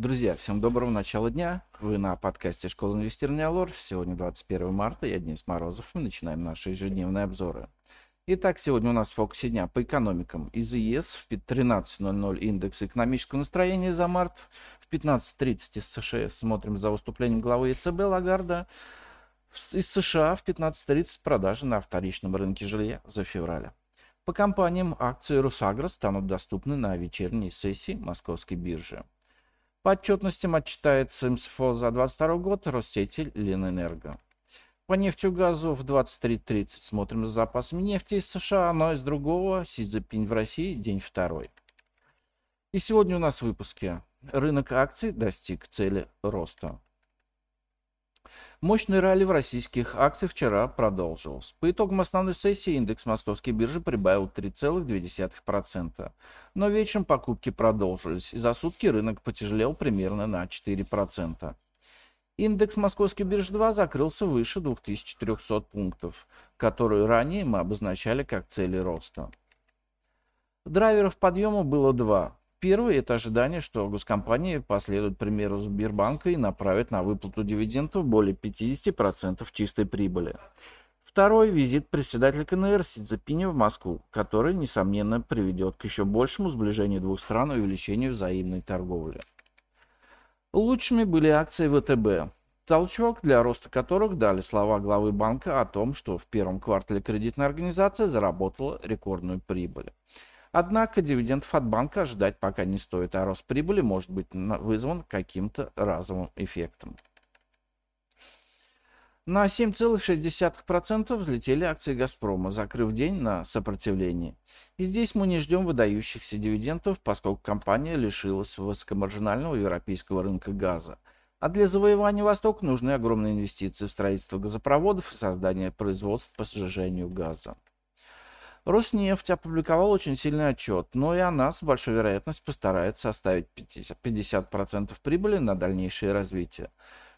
Друзья, всем доброго начала дня. Вы на подкасте Школа инвестирования Алор. Сегодня 21 марта, я Денис Морозов. Мы начинаем наши ежедневные обзоры. Итак, сегодня у нас в фокусе дня по экономикам. Из ЕС в 13.00 индекс экономического настроения за март. В 15.30 из США смотрим за выступлением главы ЕЦБ Лагарда. Из США в 15.30 продажи на вторичном рынке жилья за февраль. По компаниям акции Русагра станут доступны на вечерней сессии Московской биржи. По отчетностям отчитается МСФО за 2022 год Россети Ленэнерго. По нефтегазу в 23.30 смотрим за запасами нефти из США, но из другого Си в России день второй. И сегодня у нас в выпуске. Рынок акций достиг цели роста. Мощный ралли в российских акциях вчера продолжился. По итогам основной сессии индекс московской биржи прибавил 3,2%. Но вечером покупки продолжились, и за сутки рынок потяжелел примерно на 4%. Индекс московской биржи 2 закрылся выше 2400 пунктов, которые ранее мы обозначали как цели роста. Драйверов подъема было два. Первый – это ожидание, что госкомпании последуют примеру Сбербанка и направят на выплату дивидендов более 50% чистой прибыли. Второй – визит председателя КНР Си Цзепиня в Москву, который, несомненно, приведет к еще большему сближению двух стран и увеличению взаимной торговли. Лучшими были акции ВТБ, толчок для роста которых дали слова главы банка о том, что в первом квартале кредитная организация заработала рекордную прибыль. Однако дивидендов от банка ожидать пока не стоит, а рост прибыли может быть вызван каким-то разовым эффектом. На 7,6% взлетели акции «Газпрома», закрыв день на сопротивлении. И здесь мы не ждем выдающихся дивидендов, поскольку компания лишилась высокомаржинального европейского рынка газа. А для завоевания Востока нужны огромные инвестиции в строительство газопроводов и создание производств по сжижению газа. Роснефть опубликовал очень сильный отчет, но и она с большой вероятностью постарается оставить 50%, 50% прибыли на дальнейшее развитие,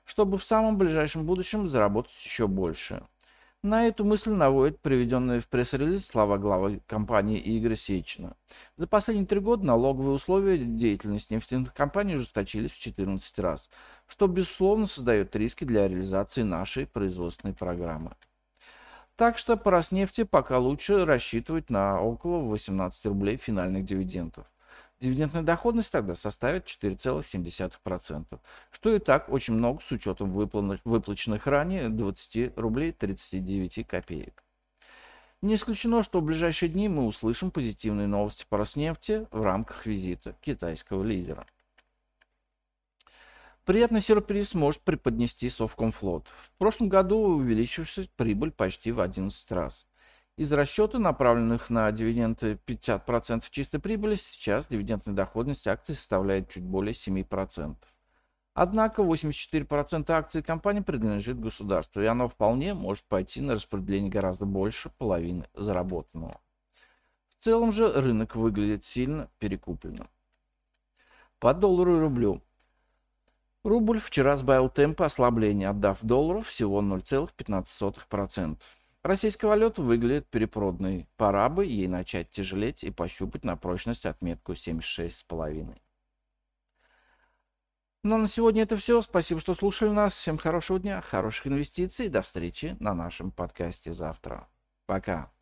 чтобы в самом ближайшем будущем заработать еще больше. На эту мысль наводит приведенные в пресс-релиз слова главы компании Игоря Сечина. За последние три года налоговые условия деятельности нефтяных компаний ужесточились в 14 раз, что, безусловно, создает риски для реализации нашей производственной программы. Так что по Роснефти пока лучше рассчитывать на около 18 рублей финальных дивидендов. Дивидендная доходность тогда составит 4,7%, что и так очень много с учетом выплаченных ранее 20 рублей 39 копеек. Не исключено, что в ближайшие дни мы услышим позитивные новости по Роснефти в рамках визита китайского лидера. Приятный сюрприз может преподнести Совкомфлот. В прошлом году увеличившись прибыль почти в 11 раз. Из расчета, направленных на дивиденды 50% чистой прибыли, сейчас дивидендная доходность акций составляет чуть более 7%. Однако 84% акций компании принадлежит государству, и оно вполне может пойти на распределение гораздо больше половины заработанного. В целом же рынок выглядит сильно перекупленным. По доллару и рублю Рубль вчера сбавил темпы ослабления, отдав доллару всего 0,15%. Российская валюта выглядит перепроданной. Пора бы ей начать тяжелеть и пощупать на прочность отметку 76,5. Ну а на сегодня это все. Спасибо, что слушали нас. Всем хорошего дня, хороших инвестиций. До встречи на нашем подкасте завтра. Пока.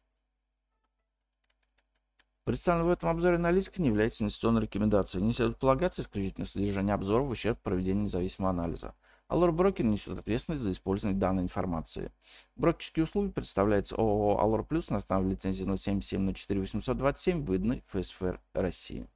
Представленная в этом обзоре аналитика не является инвестиционной рекомендацией. Не следует полагаться исключительно содержание обзора в ущерб проведению независимого анализа. Allure Broker несет ответственность за использование данной информации. Брокерские услуги представляются ООО Allure Plus на основе лицензии 077 04 827, выданной ФСФР России.